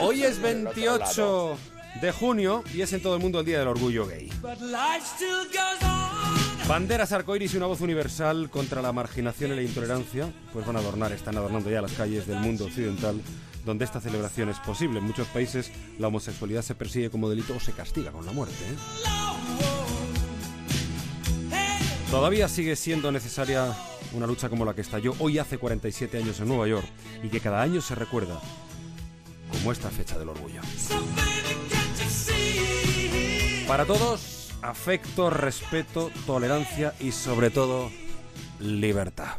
Hoy es 28 de junio y es en todo el mundo el Día del Orgullo Gay. Banderas arcoíris y una voz universal contra la marginación y la intolerancia, pues van a adornar, están adornando ya las calles del mundo occidental, donde esta celebración es posible. En muchos países la homosexualidad se persigue como delito o se castiga con la muerte. ¿eh? Todavía sigue siendo necesaria una lucha como la que estalló hoy hace 47 años en Nueva York y que cada año se recuerda como esta fecha del orgullo. Para todos, afecto, respeto, tolerancia y sobre todo libertad.